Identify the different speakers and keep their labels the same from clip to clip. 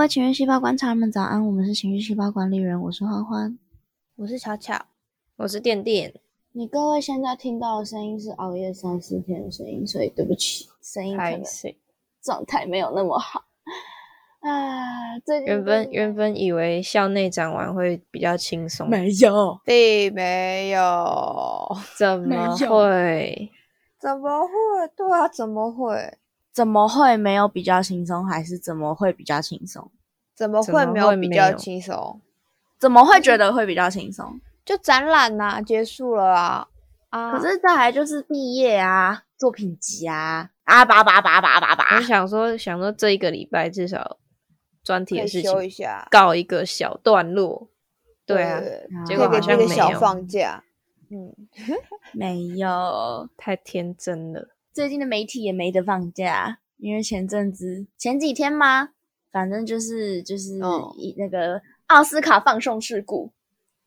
Speaker 1: 位情绪细胞观察们早安，我们是情绪细胞管理人，我是欢欢，
Speaker 2: 我是巧巧，
Speaker 3: 我是电电。
Speaker 1: 你各位现在听到的声音是熬夜三四天的声音，所以对不起，声音可能状态没有那么好。啊，
Speaker 3: 原本原本以为校内讲完会比较轻松，
Speaker 1: 没有，
Speaker 2: 并没有，
Speaker 3: 怎么会？
Speaker 2: 怎么会？对啊，怎么会？
Speaker 1: 怎么会没有比较轻松？还是怎么会比较轻松？
Speaker 2: 怎么会没有比较轻松？
Speaker 1: 怎么会觉得会比较轻松？
Speaker 2: 就展览呐，结束了啊
Speaker 1: 啊！可是再来就是毕业啊，作品集啊啊叭叭叭叭叭叭！
Speaker 3: 我想说，想说这一个礼拜至少专题的事情
Speaker 2: 一下，
Speaker 3: 告一个小段落。对啊，结果好像没
Speaker 2: 有放假。
Speaker 1: 嗯，没有，
Speaker 3: 太天真了。
Speaker 1: 最近的媒体也没得放假，因为前阵子前几天吗？反正就是就是以那个奥斯卡放送事故。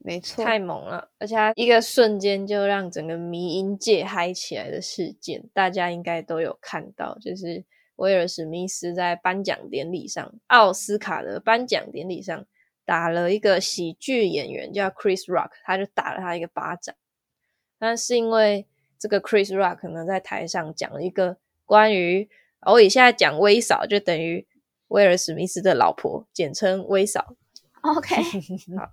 Speaker 2: 没错，
Speaker 3: 太猛了，而且一个瞬间就让整个迷音界嗨起来的事件，大家应该都有看到，就是威尔史密斯在颁奖典礼上，奥斯卡的颁奖典礼上打了一个喜剧演员叫 Chris Rock，他就打了他一个巴掌。但是因为这个 Chris Rock 可能在台上讲了一个关于，我以现在讲微少，就等于威尔史密斯的老婆，简称威嫂。
Speaker 1: OK，
Speaker 3: 好。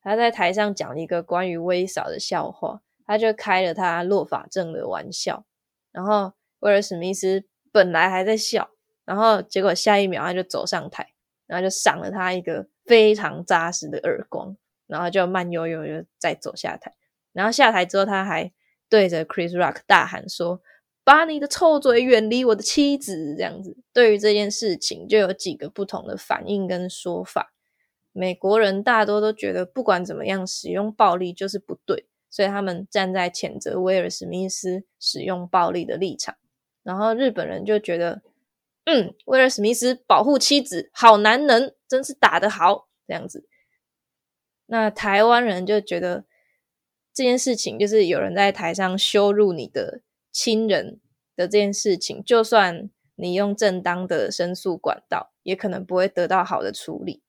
Speaker 3: 他在台上讲了一个关于威嫂的笑话，他就开了他落法症的玩笑。然后威尔史密斯本来还在笑，然后结果下一秒他就走上台，然后就赏了他一个非常扎实的耳光，然后就慢悠悠就再走下台。然后下台之后，他还对着 Chris Rock 大喊说：“把你的臭嘴远离我的妻子！”这样子，对于这件事情就有几个不同的反应跟说法。美国人大多都觉得，不管怎么样，使用暴力就是不对，所以他们站在谴责威尔史密斯使用暴力的立场。然后日本人就觉得，嗯，威尔史密斯保护妻子，好男人，真是打得好，这样子。那台湾人就觉得这件事情，就是有人在台上羞辱你的亲人的这件事情，就算你用正当的申诉管道，也可能不会得到好的处理。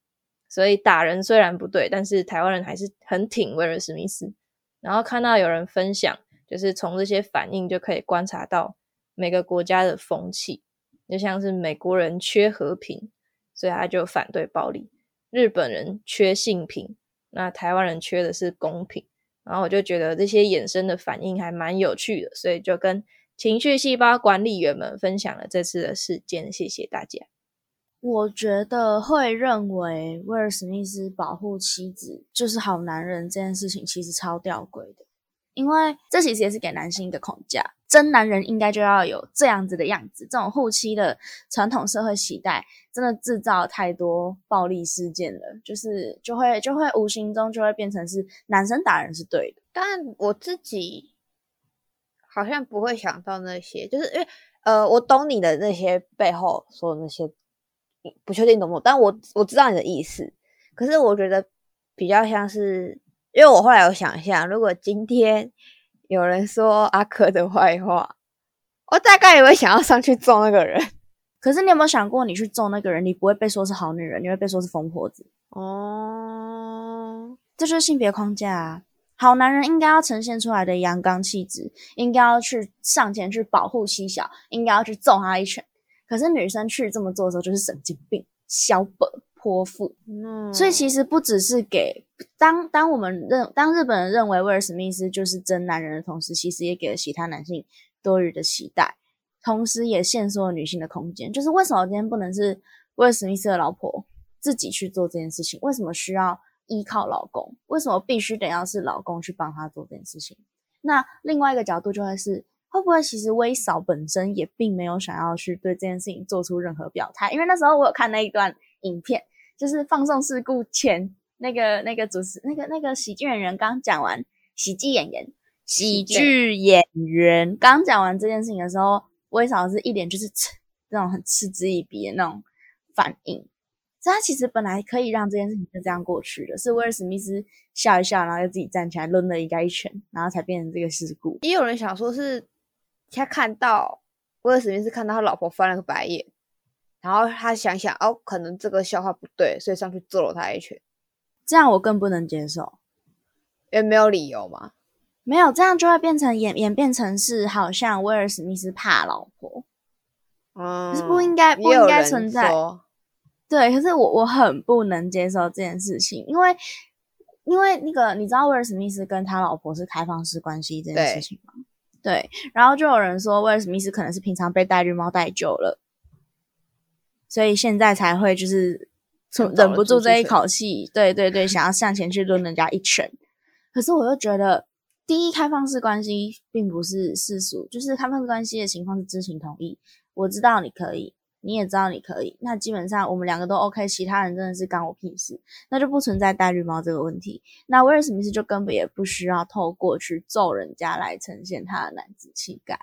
Speaker 3: 所以打人虽然不对，但是台湾人还是很挺威尔史密斯。然后看到有人分享，就是从这些反应就可以观察到每个国家的风气。就像是美国人缺和平，所以他就反对暴力；日本人缺性平，那台湾人缺的是公平。然后我就觉得这些衍生的反应还蛮有趣的，所以就跟情绪细胞管理员们分享了这次的事件。谢谢大家。
Speaker 1: 我觉得会认为威尔史密斯保护妻子就是好男人这件事情，其实超吊诡的，因为这其实也是给男性一个框架，真男人应该就要有这样子的样子。这种护妻的传统社会期待，真的制造太多暴力事件了，就是就会就会无形中就会变成是男生打人是对的。
Speaker 2: 但我自己好像不会想到那些，就是因为呃，我懂你的那些背后说的那些。不确定懂不懂，但我我知道你的意思。可是我觉得比较像是，因为我后来有想象，如果今天有人说阿珂的坏话，我大概也会想要上去揍那个人。
Speaker 1: 可是你有没有想过，你去揍那个人，你不会被说是好女人，你会被说是疯婆子。
Speaker 2: 哦，
Speaker 1: 这就是性别框架啊！好男人应该要呈现出来的阳刚气质，应该要去上前去保护妻小，应该要去揍他一拳。可是女生去这么做的时候，就是神经病、小本泼妇。嗯，所以其实不只是给当当我们认当日本人认为威尔史密斯就是真男人的同时，其实也给了其他男性多余的期待，同时也限缩了女性的空间。就是为什么今天不能是威尔史密斯的老婆自己去做这件事情？为什么需要依靠老公？为什么必须得要是老公去帮她做这件事情？那另外一个角度就会是。会不会其实威嫂本身也并没有想要去对这件事情做出任何表态？因为那时候我有看那一段影片，就是放送事故前那个那个主持那个那个喜剧演员刚讲完，喜剧演员喜剧演员刚讲完这件事情的时候，威嫂是一脸就是 那种很嗤之以鼻的那种反应。所以他其实本来可以让这件事情就这样过去的，是威尔史密斯笑一笑，然后又自己站起来抡了一个一拳，然后才变成这个事故。
Speaker 2: 也有人想说是。他看到威尔史密斯看到他老婆翻了个白眼，然后他想想哦，可能这个笑话不对，所以上去揍了他一拳，
Speaker 1: 这样我更不能接受。
Speaker 2: 也没有理由嘛。
Speaker 1: 没有这样就会变成演演变成是好像威尔史密斯怕老婆，
Speaker 2: 嗯，
Speaker 1: 是不应该不应该存在。
Speaker 2: 说
Speaker 1: 对，可是我我很不能接受这件事情，因为因为那个你知道威尔史密斯跟他老婆是开放式关系这件事情吗？对，然后就有人说威尔史密斯可能是平常被戴绿帽戴久了，所以现在才会就是忍不住这一口气，对对对，想要上前去抡人家一拳。可是我又觉得，第一，开放式关系并不是世俗，就是开放式关系的情况是知情同意。我知道你可以，你也知道你可以，那基本上我们两个都 OK，其他人真的是干我屁事，那就不存在戴绿帽这个问题。那威尔史密斯就根本也不需要透过去揍人家来呈现他的男子气概。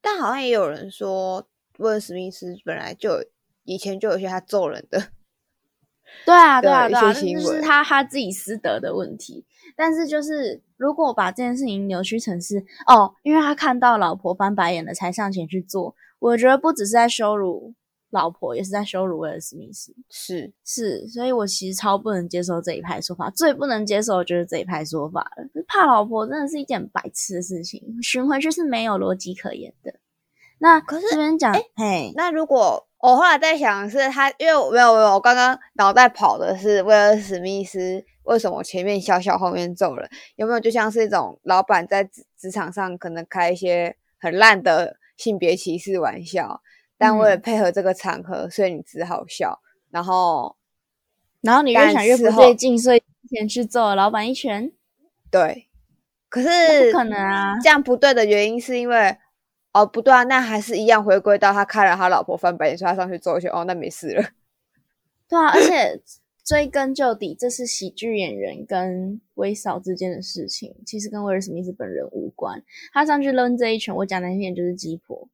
Speaker 2: 但好像也有人说，威尔史密斯本来就以前就有些他揍人的，
Speaker 1: 对啊，对啊，对啊，那就是他他自己私德的问题。但是就是如果把这件事情扭曲成是哦，因为他看到老婆翻白眼了才上前去做，我觉得不只是在羞辱老婆，也是在羞辱威尔史密斯。
Speaker 2: 是
Speaker 1: 是，所以我其实超不能接受这一派说法，最不能接受的就是这一派说法了。怕老婆真的是一件白痴的事情，巡回就是没有逻辑可言的。那
Speaker 2: 可是
Speaker 1: 这边讲，嘿，
Speaker 2: 那如果我后来在想的是他，因为我没有没有，我刚刚脑袋跑的是威尔史密斯为什么前面笑笑后面揍人？有没有就像是一种老板在职职场上可能开一些很烂的性别歧视玩笑，但为了
Speaker 1: 嗯
Speaker 2: 配合这个场合，所以你只好笑，然后
Speaker 1: 然后你越想越不对劲，所以前去揍了老板一拳，
Speaker 2: 对，可是
Speaker 1: 不可能啊！
Speaker 2: 这样不对的原因是因为。哦，不对啊，那还是一样回归到他看了他老婆翻白眼，所以他上去揍一拳，哦，那没事了。
Speaker 1: 对啊，而且追根究底，这是喜剧演员跟威嫂之间的事情，其实跟威尔史密斯本人无关。他上去扔这一拳，我讲难听点就是鸡婆。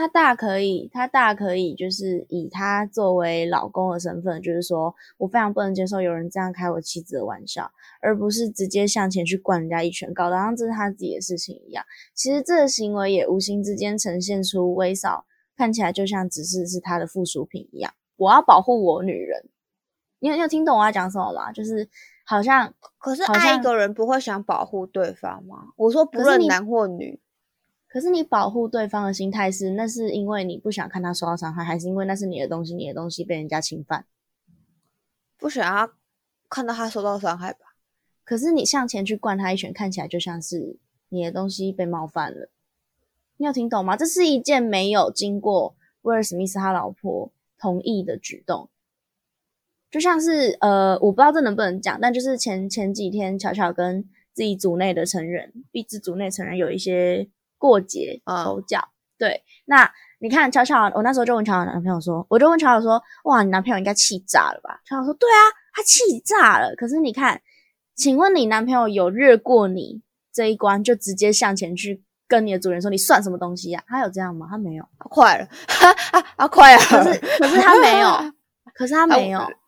Speaker 1: 他大可以，他大可以，就是以他作为老公的身份，就是说我非常不能接受有人这样开我妻子的玩笑，而不是直接向前去灌人家一拳，搞得好像这是他自己的事情一样。其实这个行为也无形之间呈现出威少看起来就像只是是他的附属品一样。我要保护我女人，你有你有听懂我要讲什么吗？就是好像
Speaker 2: 可是
Speaker 1: 好像
Speaker 2: 爱一个人不会想保护对方吗？我说不论男或女，
Speaker 1: 可是你保护对方的心态是，那是因为你不想看他受到伤害，还是因为那是你的东西，你的东西被人家侵犯？
Speaker 2: 不想要看到他受到伤害吧？
Speaker 1: 可是你向前去灌他一拳，看起来就像是你的东西被冒犯了。你有听懂吗？这是一件没有经过威尔史密斯他老婆同意的举动，就像是呃，我不知道这能不能讲，但就是前前几天巧巧跟自己组内的成员，毕自组内成员有一些过节
Speaker 2: 嗯
Speaker 1: 口角。对，那你看巧巧，我那时候就问巧巧男朋友说，我就问巧巧说，哇，你男朋友应该气炸了吧？巧巧说，对啊，他气炸了。可是你看，请问你男朋友有越过你这一关，就直接向前去跟你的主人说你算什么东西呀、他有这样吗？他没有。
Speaker 2: 啊快了，啊啊快了！
Speaker 1: 可是可是他没有，可是他没有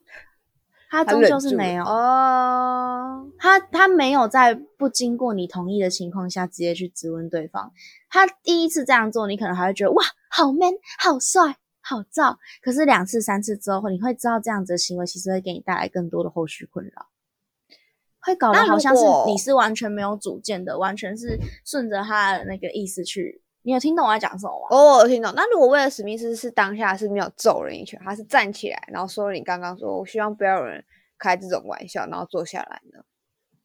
Speaker 2: 他，
Speaker 1: 终究是没有。
Speaker 2: 哦。
Speaker 1: 他他没有在不经过你同意的情况下直接去质问对方。他第一次这样做，你可能还会觉得哇，好 man，好帅，好燥。可是两次、三次之后，你会知道这样子的行为其实会给你带来更多的后续困扰，会搞得好像是你是完全没有主见的，完全是顺着他的那个意思去。你有听懂我在讲什么吗？
Speaker 2: 哦，我有听懂。那如果威尔史密斯是当下是没有揍人一拳，他是站起来，然后说你刚刚说，我希望不要有人开这种玩笑，然后坐下来呢？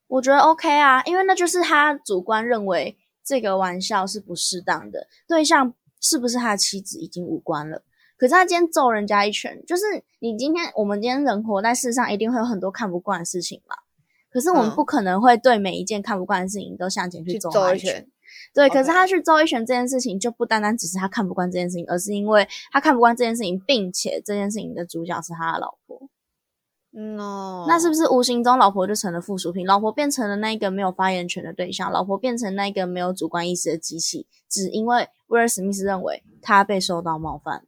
Speaker 1: 我觉得 OK 啊，因为那就是他主观认为这个玩笑是不适当的，对象是不是他的妻子已经无关了。可是他今天揍人家一拳，就是你今天我们今天人活在世上，一定会有很多看不惯的事情嘛。可是我们
Speaker 2: 嗯
Speaker 1: 不可能会对每一件看不惯的事情都向前去
Speaker 2: 去
Speaker 1: 揍他一拳。对，可是他去周一拳这件事情，就不单单只是他看不惯这件事情，而是因为他看不惯这件事情，并且这件事情的主角是他的老婆。
Speaker 2: 嗯哦，
Speaker 1: 那是不是无形中老婆就成了附属品？老婆变成了那个没有发言权的对象，老婆变成那个没有主观意识的机器，只因为威尔史密斯认为他被受到冒犯。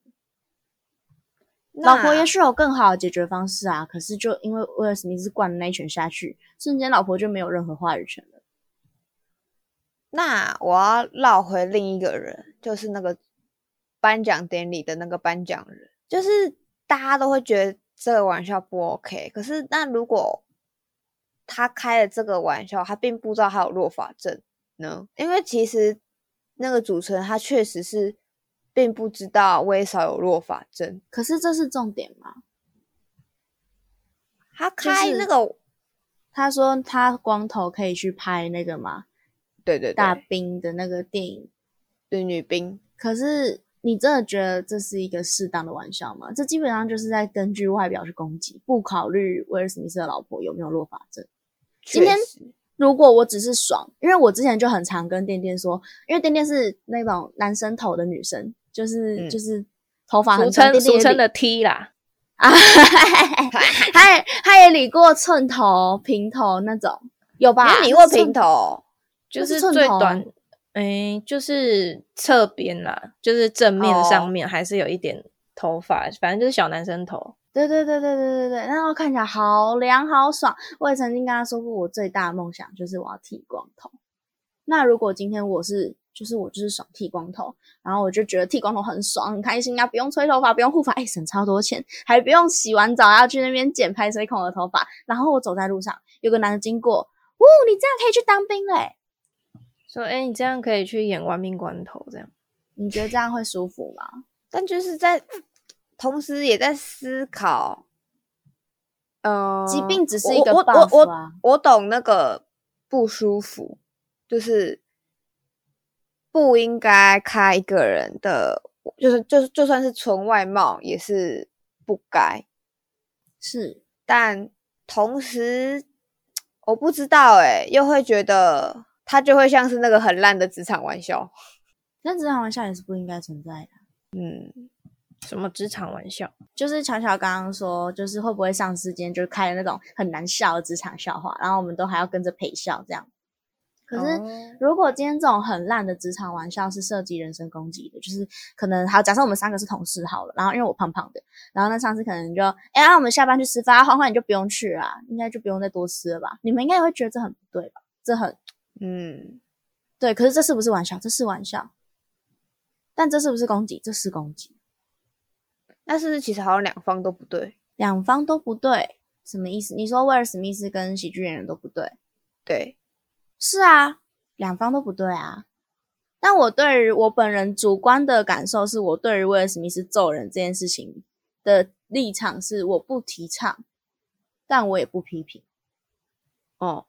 Speaker 1: 老婆也
Speaker 2: 那
Speaker 1: 许有更好的解决方式啊，可是就因为威尔史密斯灌了那一拳下去，瞬间老婆就没有任何话语权了。
Speaker 2: 那我要绕回另一个人，就是那个颁奖典礼的那个颁奖人，就是大家都会觉得这个玩笑不 OK。可是那如果他开了这个玩笑，他并不知道他有弱法症呢？因为其实那个主持人他确实是并不知道威少有弱法症，
Speaker 1: 可是这是重点吗？
Speaker 2: 他开那个，
Speaker 1: 他说他光头可以去拍那个嘛，
Speaker 2: 对对对，
Speaker 1: 大兵的那个电影，
Speaker 2: 对女兵。
Speaker 1: 可是你真的觉得这是一个适当的玩笑吗？这基本上就是在根据外表去攻击，不考虑威尔史密斯的老婆有没有落法症。今天如果我只是爽，因为我之前就很常跟店店说，因为店店是那种男生头的女生，就是就是头发很
Speaker 3: 长，俗称的 T 啦。啊，
Speaker 1: 他也他也理过寸头、平头那种，有吧？
Speaker 2: 你理过平头，
Speaker 3: 就是最短，哎，就是侧边啦，就是正面上面还是有一点头发，反正就是小男生头。
Speaker 1: 对对对对对对对，然后看起来好凉好爽。我也曾经跟他说过，我最大的梦想就是我要剃光头。那如果今天我是。就是我就是爽剃光头，然后我就觉得剃光头很爽很开心啊，不用吹头发，不用护发，哎，省超多钱，还不用洗完澡要去那边剪排水孔的头发。然后我走在路上，有个男的经过，哦，你这样可以去当兵嘞，
Speaker 3: 说，哎，你这样可以去演亡命关头，这样
Speaker 1: 你觉得这样会舒服吗？
Speaker 2: 但就是在同时也在思考，呃，
Speaker 1: 疾病只是一个
Speaker 2: 我我我我懂那个不舒服，就是。不应该开一个人的，就是就是就算是纯外貌也是不该，
Speaker 1: 是，
Speaker 2: 但同时我不知道哎，又会觉得他就会像是那个很烂的职场玩笑，
Speaker 1: 那职场玩笑也是不应该存在
Speaker 2: 的。嗯，
Speaker 3: 什么职场玩笑？
Speaker 1: 就是巧巧刚刚说，就是会不会上司今天就开了那种很难笑的职场笑话，然后我们都还要跟着陪笑这样。可是，如果今天这种很烂的职场玩笑是涉及人身攻击的，就是可能好，假设我们三个是同事好了，然后因为我胖胖的，然后那上司可能就，哎，让我们下班去吃饭，欢欢你就不用去啊，应该就不用再多吃了吧？你们应该也会觉得这很不对吧？这很，
Speaker 2: 嗯，
Speaker 1: 对。可是这是不是玩笑？这是玩笑。但这是不是攻击？这是攻击。
Speaker 2: 但是其实好像两方都不对，
Speaker 1: 两方都不对，什么意思？你说威尔史密斯跟喜剧演员都不对？
Speaker 2: 对。
Speaker 1: 是啊，两方都不对啊。但我对于我本人主观的感受是，我对于威尔史密斯揍人这件事情的立场是我不提倡，但我也不批评。
Speaker 2: 哦，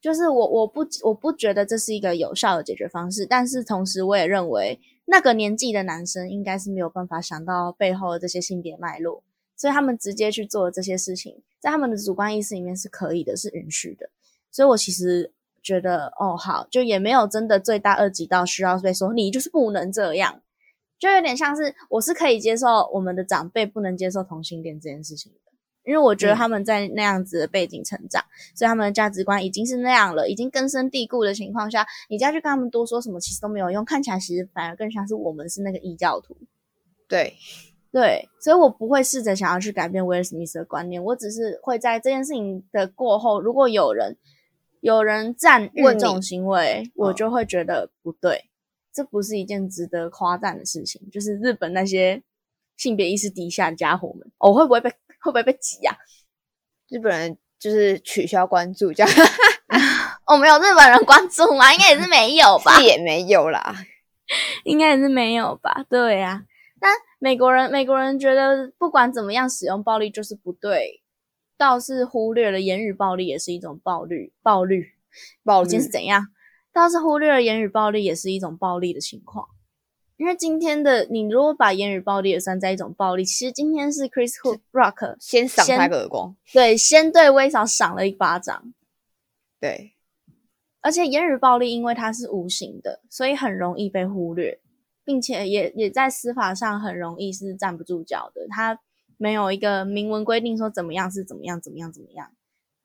Speaker 1: 就是我我不我不觉得这是一个有效的解决方式，但是同时我也认为那个年纪的男生应该是没有办法想到背后的这些性别脉络，所以他们直接去做这些事情，在他们的主观意识里面是可以的，是允许的。所以我其实。觉得哦好，就也没有真的罪大恶极到需要被说你就是不能这样，就有点像是我是可以接受我们的长辈不能接受同性恋这件事情的，因为我觉得他们在那样子的背景成长，所以他们的价值观已经是那样了，已经根深蒂固的情况下，你再去跟他们多说什么，其实都没有用，看起来其实反而更像是我们是那个异教徒。
Speaker 2: 对
Speaker 1: 对，所以我不会试着想要去改变威尔史密斯的观念，我只是会在这件事情的过后，如果有人。有人赞誉这种行为，我就会觉得不对，这不是一件值得夸赞的事情。就是日本那些性别意识低下的家伙们，我会不会被会不会被挤呀？
Speaker 2: 日本人就是取消关注这样，
Speaker 1: 我没有日本人关注吗？应该也是没有吧？
Speaker 2: 也没有啦，
Speaker 1: 应该也是没有吧？对呀，那美国人美国人觉得不管怎么样使用暴力就是不对。倒是忽略了言语暴力也是一种暴力，暴力，
Speaker 2: 暴力
Speaker 1: 是怎样？倒是忽略了言语暴力也是一种暴力的情况。因为今天的你如果把言语暴力也算在一种暴力，其实今天是 Chris Rock
Speaker 2: 先赏他个耳光，
Speaker 1: 对，先对威少赏了一巴掌，
Speaker 2: 对。
Speaker 1: 而且言语暴力因为它是无形的，所以很容易被忽略，并且也也在司法上很容易是站不住脚的。他。没有一个明文规定说怎么样是怎么样怎么样怎么样，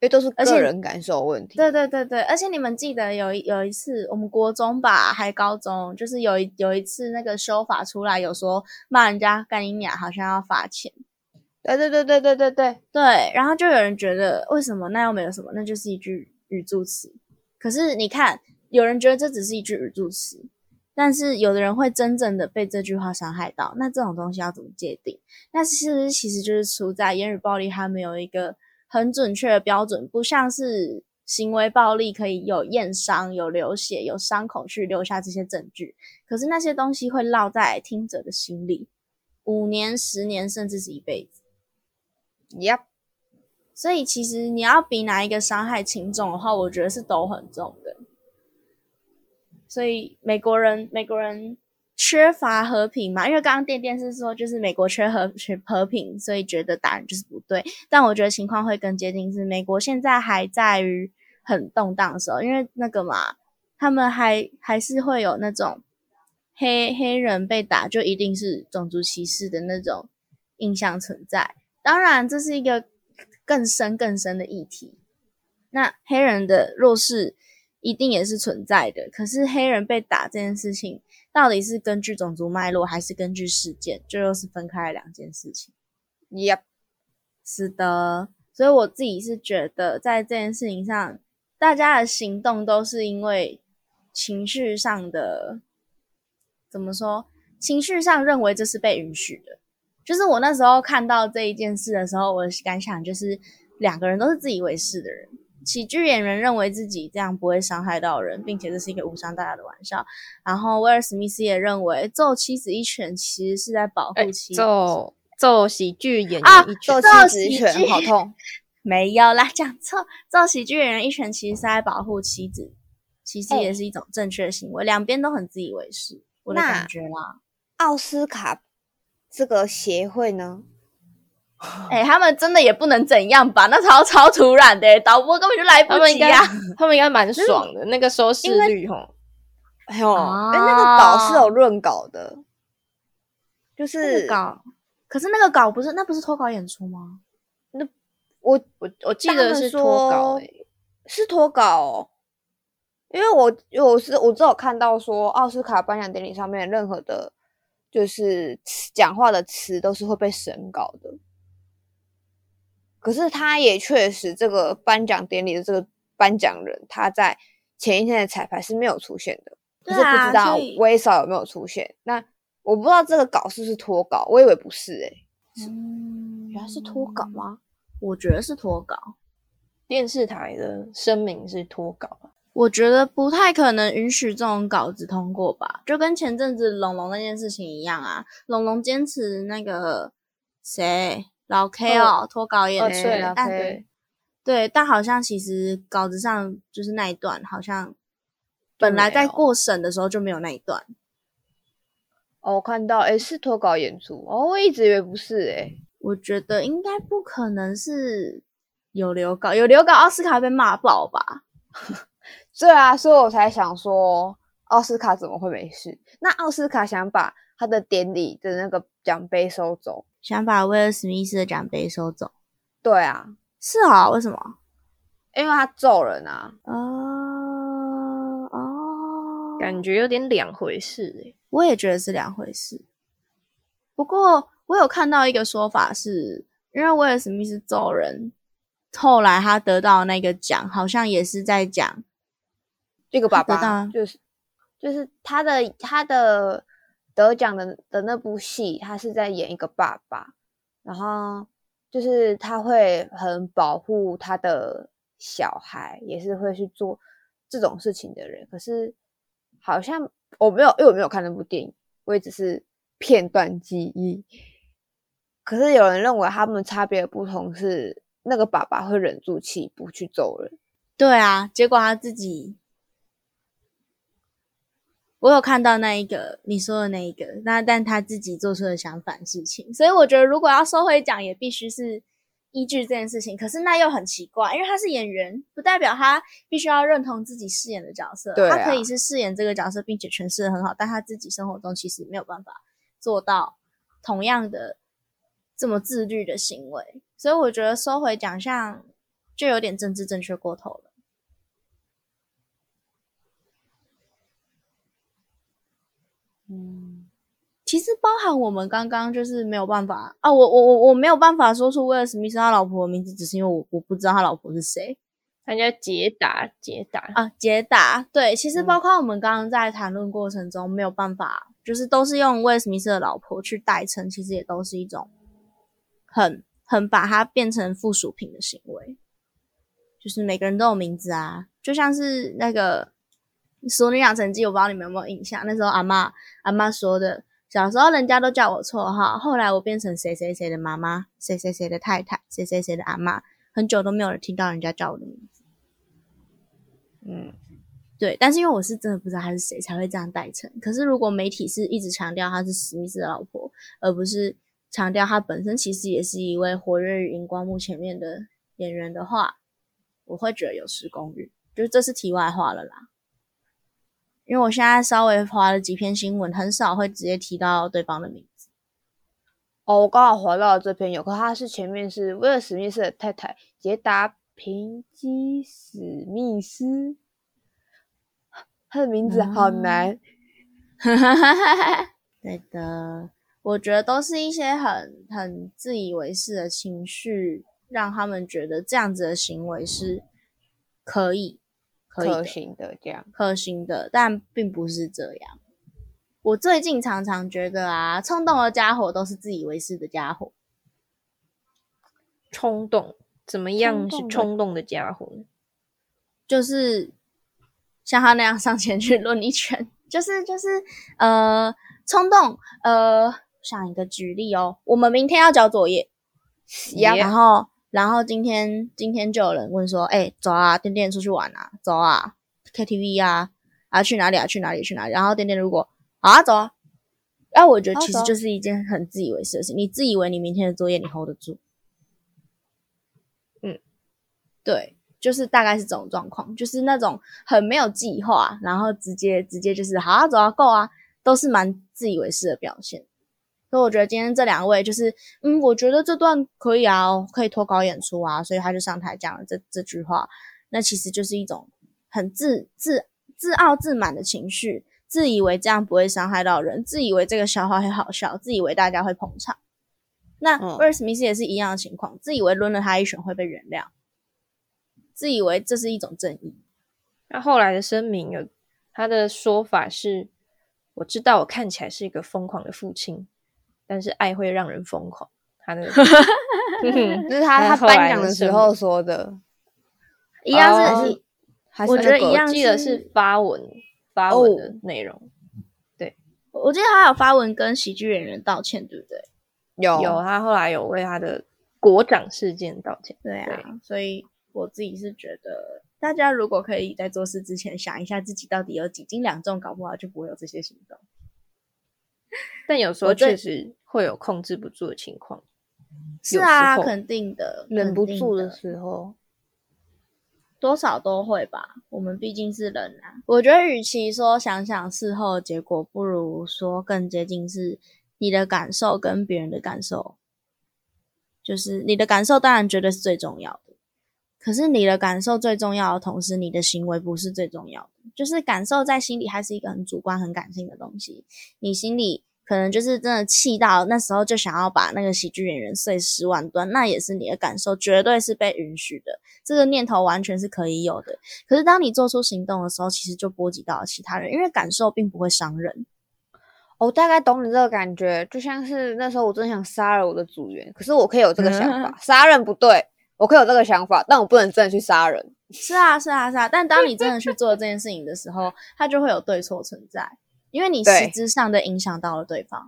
Speaker 2: 因为都是个人感受问题。
Speaker 1: 对对对对，而且你们记得有有一次我们国中吧，还高中，就是有一有一次那个修法出来，有说骂人家干你娘，好像要罚钱。
Speaker 2: 对对对对对对对
Speaker 1: 对，然后就有人觉得为什么那又没有什么，那就是一句语助词。可是你看，有人觉得这只是一句语助词，但是有的人会真正的被这句话伤害到，那这种东西要怎么界定？那是不是其实就是出在言语暴力，它没有一个很准确的标准，不像是行为暴力可以有验伤、有流血、有伤口去留下这些证据，可是那些东西会烙在听者的心里，五年、十年，甚至是一辈子。
Speaker 2: Yep，
Speaker 1: 所以其实你要比哪一个伤害轻重的话，我觉得是都很重的。所以美国人，美国人缺乏和平嘛，因为刚刚电电是说，就是美国缺和缺和平，所以觉得打人就是不对。但我觉得情况会更接近是，美国现在还在于很动荡的时候，因为那个嘛，他们还还是会有那种黑黑人被打就一定是种族歧视的那种印象存在。当然，这是一个更深更深的议题。那黑人的弱势一定也是存在的，可是黑人被打这件事情，到底是根据种族脉络，还是根据事件，这又是分开了两件事情。
Speaker 2: Yep，
Speaker 1: 是的，所以我自己是觉得，在这件事情上，大家的行动都是因为情绪上的，怎么说？情绪上认为这是被允许的。就是我那时候看到这一件事的时候，我的感想就是两个人都是自以为是的人。喜剧演员认为自己这样不会伤害到人，并且这是一个无伤大雅的玩笑。然后威尔史密斯也认为揍妻子一拳其实是在保护妻子。
Speaker 3: 揍揍喜剧演员
Speaker 1: 啊
Speaker 3: 一拳，
Speaker 2: 揍
Speaker 1: 揍
Speaker 2: 妻子一拳好痛。
Speaker 1: 没有啦，讲错。揍喜剧演员一拳其实是在保护妻子，其实
Speaker 2: 哎
Speaker 1: 也是一种正确的行为。两边都很自以为是，我的感觉啦。
Speaker 2: 奥斯卡这个协会呢？
Speaker 1: 哎、他们真的也不能怎样吧？那超超突然的、导播根本就来不
Speaker 3: 他们应该
Speaker 1: 及呀、
Speaker 3: 他们应该蛮爽的，那个收视率吼。
Speaker 2: 哎呦，
Speaker 1: 哦
Speaker 2: 哎、那个稿是有润稿的，就是
Speaker 1: 稿，可是那个稿不是那不是脱稿演出吗？
Speaker 2: 那我
Speaker 3: 我我记得是脱稿、欸，
Speaker 2: 是脱稿哦，因为我我是我只有看到说奥斯卡颁奖典礼上面任何的，就是讲话的词都是会被审稿的。可是他也确实，这个颁奖典礼的这个颁奖人，他在前一天的彩排是没有出现的，可是不知道威少有没有出现。那我不知道这个稿是不是脱稿，我以为不是诶、
Speaker 1: 嗯，
Speaker 2: 原来是脱稿？吗？
Speaker 1: 我觉得是脱稿。
Speaker 3: 电视台的声明是脱稿啊。
Speaker 1: 我觉得不太可能允许这种稿子通过吧，就跟前阵子龙龙那件事情一样啊。龙龙坚持那个谁老 K 哦脱稿演出，
Speaker 3: 哦对
Speaker 1: 但对，但好像其实稿子上就是那一段，好像本来在过审的时候就没有那一段。
Speaker 2: 哦，我看到，诶，是脱稿演出哦，我一直以为不是诶。
Speaker 1: 我觉得应该不可能是有留稿，有留稿奥斯卡被骂爆吧？
Speaker 2: 对啊，所以我才想说，奥斯卡怎么会没事？那奥斯卡想把他的典礼的那个奖杯收走。
Speaker 1: 想把威尔史密斯的奖杯收走。
Speaker 2: 对啊，
Speaker 1: 是啊，为什么？
Speaker 2: 因为他揍人啊。
Speaker 1: 哦哦，
Speaker 3: 感觉有点两回事欸诶、
Speaker 1: 我也觉得是两回事。不过我有看到一个说法是，因为威尔史密斯揍人，后来他得到那个奖，好像也是在讲
Speaker 2: 这个爸爸就是就是他的他的得奖的的那部戏，他是在演一个爸爸，然后就是他会很保护他的小孩，也是会去做这种事情的人。可是好像我没有，因为我没有看那部电影，我也只是片段记忆。可是有人认为他们差别的不同是，那个爸爸会忍住气不去揍人。
Speaker 1: 对啊，结果他自己，我有看到那一个你说的那一个，那但他自己做出了相反事情，所以我觉得如果要收回奖，也必须是依据这件事情。可是那又很奇怪，因为他是演员，不代表他必须要认同自己饰演的角色，
Speaker 2: 对啊
Speaker 1: 他可以是饰演这个角色并且诠释的很好，但他自己生活中其实没有办法做到同样的这么自律的行为，所以我觉得收回奖项就有点政治正确过头了。
Speaker 2: 嗯，
Speaker 1: 其实包含我们刚刚就是没有办法啊，我我我我没有办法说出威尔史密斯他老婆的名字，只是因为我我不知道他老婆是谁。
Speaker 3: 他叫解打解打
Speaker 1: 啊，解打对，其实
Speaker 3: 嗯
Speaker 1: 包括我们刚刚在谈论过程中没有办法，就是都是用威尔史密斯的老婆去代称，其实也都是一种很很把它变成附属品的行为。就是每个人都有名字啊，就像是那个《熟女养成记》，我不知道你们有没有印象，那时候阿妈阿妈说的，小时候人家都叫我绰号，后来我变成谁谁谁的妈妈，谁谁谁的太太，谁谁谁的阿妈，很久都没有人听到人家叫我的名字。
Speaker 2: 嗯，
Speaker 1: 对，但是因为我是真的不知道他是谁，才会这样代称。可是如果媒体是一直强调他是史密斯的老婆，而不是强调他本身其实也是一位活跃于荧光幕前面的演员的话，我会觉得有失公允。就是这是题外话了啦。因为我现在稍微划了几篇新闻，很少会直接提到对方的名字。
Speaker 2: 哦，我刚好划到了这篇有，可他是前面是威尔史密斯的太太杰达平基史密斯，他的名字好难。
Speaker 1: 对的，我觉得都是一些很很自以为是的情绪，让他们觉得这样子的行为是可以、可以的
Speaker 2: 可行的这样。
Speaker 1: 可行的，但并不是这样。我最近常常觉得啊，冲动的家伙都是自以为是的家伙。
Speaker 3: 冲动，怎么样是
Speaker 2: 冲动的
Speaker 3: 家伙呢？
Speaker 1: 就是像他那样上前去抡一拳，就是就是呃冲动呃，想一个举例哦，我们明天要交作业，
Speaker 3: 呀
Speaker 1: 然后然后今天今天就有人问说，哎、走啊，点点出去玩啊，走啊，KTV 啊，啊去哪里啊，去哪里去哪里，然后点点如果好啊，走啊。那、我觉得其实就是一件很自以为是的事，你自以为你明天的作业你 hold 得住，
Speaker 3: 嗯，
Speaker 1: 对，就是大概是这种状况，就是那种很没有计划，然后直接直接就是好啊，走啊，够啊，都是蛮自以为是的表现。所以我觉得今天这两位就是，嗯，我觉得这段可以啊，可以脱稿演出啊，所以他就上台讲了这这句话。那其实就是一种很自自自傲自满的情绪，自以为这样不会伤害到人，自以为这个笑话很好笑，自以为大家会捧场。那
Speaker 2: 嗯
Speaker 1: 威尔史密斯也是一样的情况，自以为抡了他一拳会被原谅，自以为这是一种正义。
Speaker 3: 那后来的声明有他的说法是：我知道我看起来是一个疯狂的父亲，但是爱会让人疯狂。他的 嗯
Speaker 2: 这是他他颁奖的时候说的，
Speaker 1: 一样是我觉得一样
Speaker 3: 记得是发文发文的内容，对
Speaker 1: 我记得他有发文跟喜剧演员道歉，对不对？
Speaker 2: 有
Speaker 3: 有他后来有为他的国长事件道歉。
Speaker 1: 对啊，所以我自己是觉得，大家如果可以在做事之前想一下自己到底有几斤两重，搞不好就不会有这些行动。
Speaker 3: 但有时候确实会有控制不住的情况。
Speaker 1: 是啊，肯定的，
Speaker 2: 忍不住的
Speaker 1: 的
Speaker 2: 时候，
Speaker 1: 多少都会吧。我们毕竟是人啊。我觉得，与其说想想事后的结果，不如说更接近是你的感受跟别人的感受。就是你的感受当然绝对是最重要的，可是你的感受最重要的同时，你的行为不是最重要的。就是感受在心里还是一个很主观、很感性的东西。你心里可能就是真的气到那时候就想要把那个喜剧演员碎尸万段，那也是你的感受，绝对是被允许的。这个念头完全是可以有的。可是当你做出行动的时候，其实就波及到了其他人，因为感受并不会伤人。
Speaker 2: 我大概懂你这个感觉，就像是那时候我真想杀了我的组员，可是我可以有这个想法，杀人不对，我可以有这个想法，但我不能真的去杀人。
Speaker 1: 是啊，是啊，是啊。但当你真的去 做这件事情的时候，它就会有对错存在，因为你实
Speaker 2: 对
Speaker 1: 质上的影响到了对方。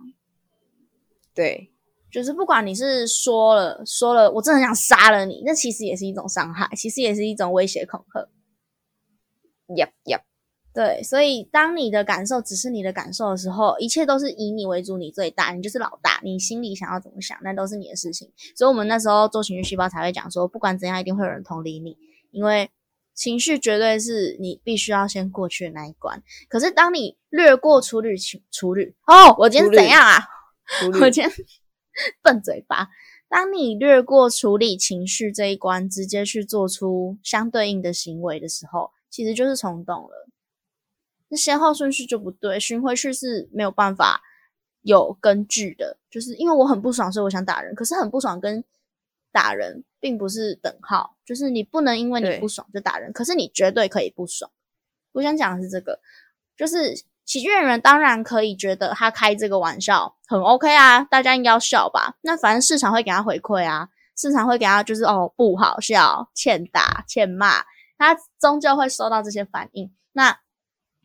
Speaker 2: 对，
Speaker 1: 就是不管你是说了说了，我真的很想杀了你，那其实也是一种伤害，其实也是一种威胁恐吓。
Speaker 2: yep yep，
Speaker 1: 对，所以当你的感受只是你的感受的时候，一切都是以你为主，你最大，你就是老大，你心里想要怎么想，那都是你的事情。所以我们那时候做情绪细胞才会讲说，不管怎样，一定会有人同理你，因为情绪绝对是你必须要先过去的那一关。可是当你略过处理情处理，哦，我今天是怎样啊？我今天笨嘴巴。当你略过处理情绪这一关，直接去做出相对应的行为的时候，其实就是冲动了。那先后顺序就不对，循回去是没有办法有根据的。就是因为我很不爽，所以我想打人，可是很不爽跟打人并不是等号，就是你不能因为你不爽就打人，可是你绝对可以不爽。我想讲的是这个，就是喜剧演员当然可以觉得他开这个玩笑很 OK 啊，大家应该要笑吧？那反正市场会给他回馈啊，市场会给他就是哦不好笑、欠打、欠骂，他终究会收到这些反应。那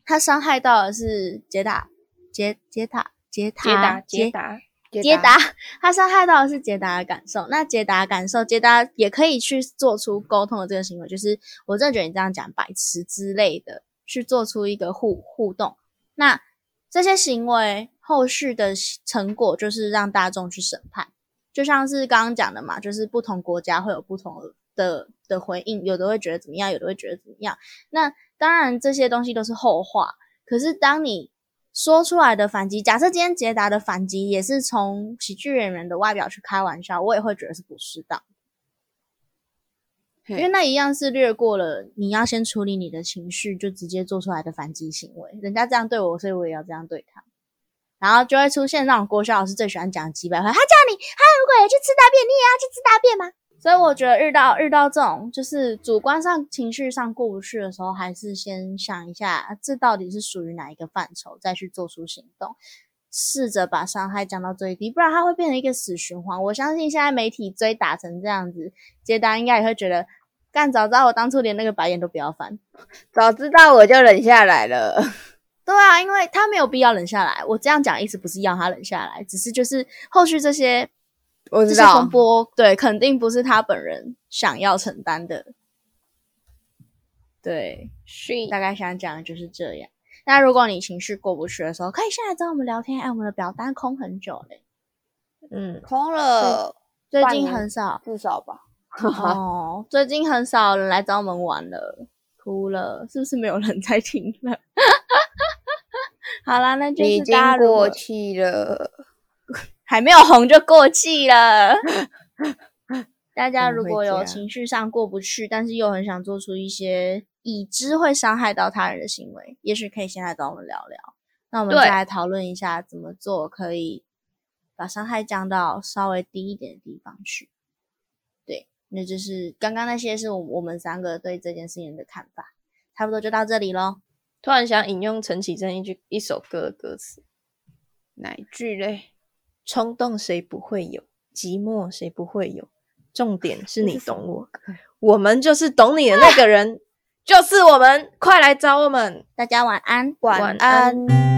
Speaker 1: 他伤害到的是捷达、捷捷塔、捷塔、
Speaker 3: 捷达
Speaker 1: 捷
Speaker 3: 捷达，
Speaker 1: 捷达，他伤害到的是捷达的感受。那捷达感受，捷达也可以去做出沟通的这个行为，就是我真的觉得你这样讲白痴之类的，去做出一个互互动。那这些行为后续的成果就是让大众去审判，就像是刚刚讲的嘛，就是不同国家会有不同的的回应，有的会觉得怎么样，有的会觉得怎么样。那当然这些东西都是后话，可是当你说出来的反击，假设今天捷达的反击也是从喜剧演员的外表去开玩笑，我也会觉得是不适当，因为那一样是略过了你要先处理你的情绪，就直接做出来的反击行为。人家这样对我，所以我也要这样对他，然后就会出现那种郭笑老师最喜欢讲的几百回，他叫你，他如果也去吃大便，你也要去吃大便吗？所以我觉得遇到遇到这种就是主观上情绪上过不去的时候，还是先想一下，这到底是属于哪一个范畴，再去做出行动，试着把伤害降到最低，不然它会变成一个死循环。我相信现在媒体追打成这样子，接单应该也会觉得，干早知道我当初连那个白眼都不要翻。
Speaker 2: 早知道我就忍下来了。
Speaker 1: 对啊，因为他没有必要忍下来。我这样讲意思不是要他忍下来，只是就是后续这些。
Speaker 2: 我知道
Speaker 1: 风，波，对，肯定不是他本人想要承担的。对，
Speaker 3: 是
Speaker 1: 大概想讲的就是这样。那如果你情绪过不去的时候，可以下来找我们聊天。哎，我们的表单空很久嘞，
Speaker 3: 嗯，
Speaker 2: 空了
Speaker 1: 最近很少
Speaker 2: 至少吧。
Speaker 1: 哦，最近很少人来找我们玩了，哭了，是不是没有人在听了？好啦，那就
Speaker 2: 已经
Speaker 1: 是大家如
Speaker 2: 过
Speaker 1: 果
Speaker 2: 气了。
Speaker 1: 还没有红就过气了。大家如果有情绪上过不去，但是又很想做出一些已知会伤害到他人的行为，也许可以先来找我们聊聊。那我们再来讨论一下怎么做可以把伤害降到稍微低一点的地方去。对，那就是刚刚那些是我我们三个对这件事情的看法，差不多就到这里喽。
Speaker 3: 突然想引用陈绮贞一句一首歌的歌词：
Speaker 2: 哪一句嘞？
Speaker 3: 冲动谁不会有，寂寞谁不会有，重点是你懂我，我们就是懂你的那个人，就是我们，快来找我们。
Speaker 1: 大家晚安。
Speaker 3: 晚安。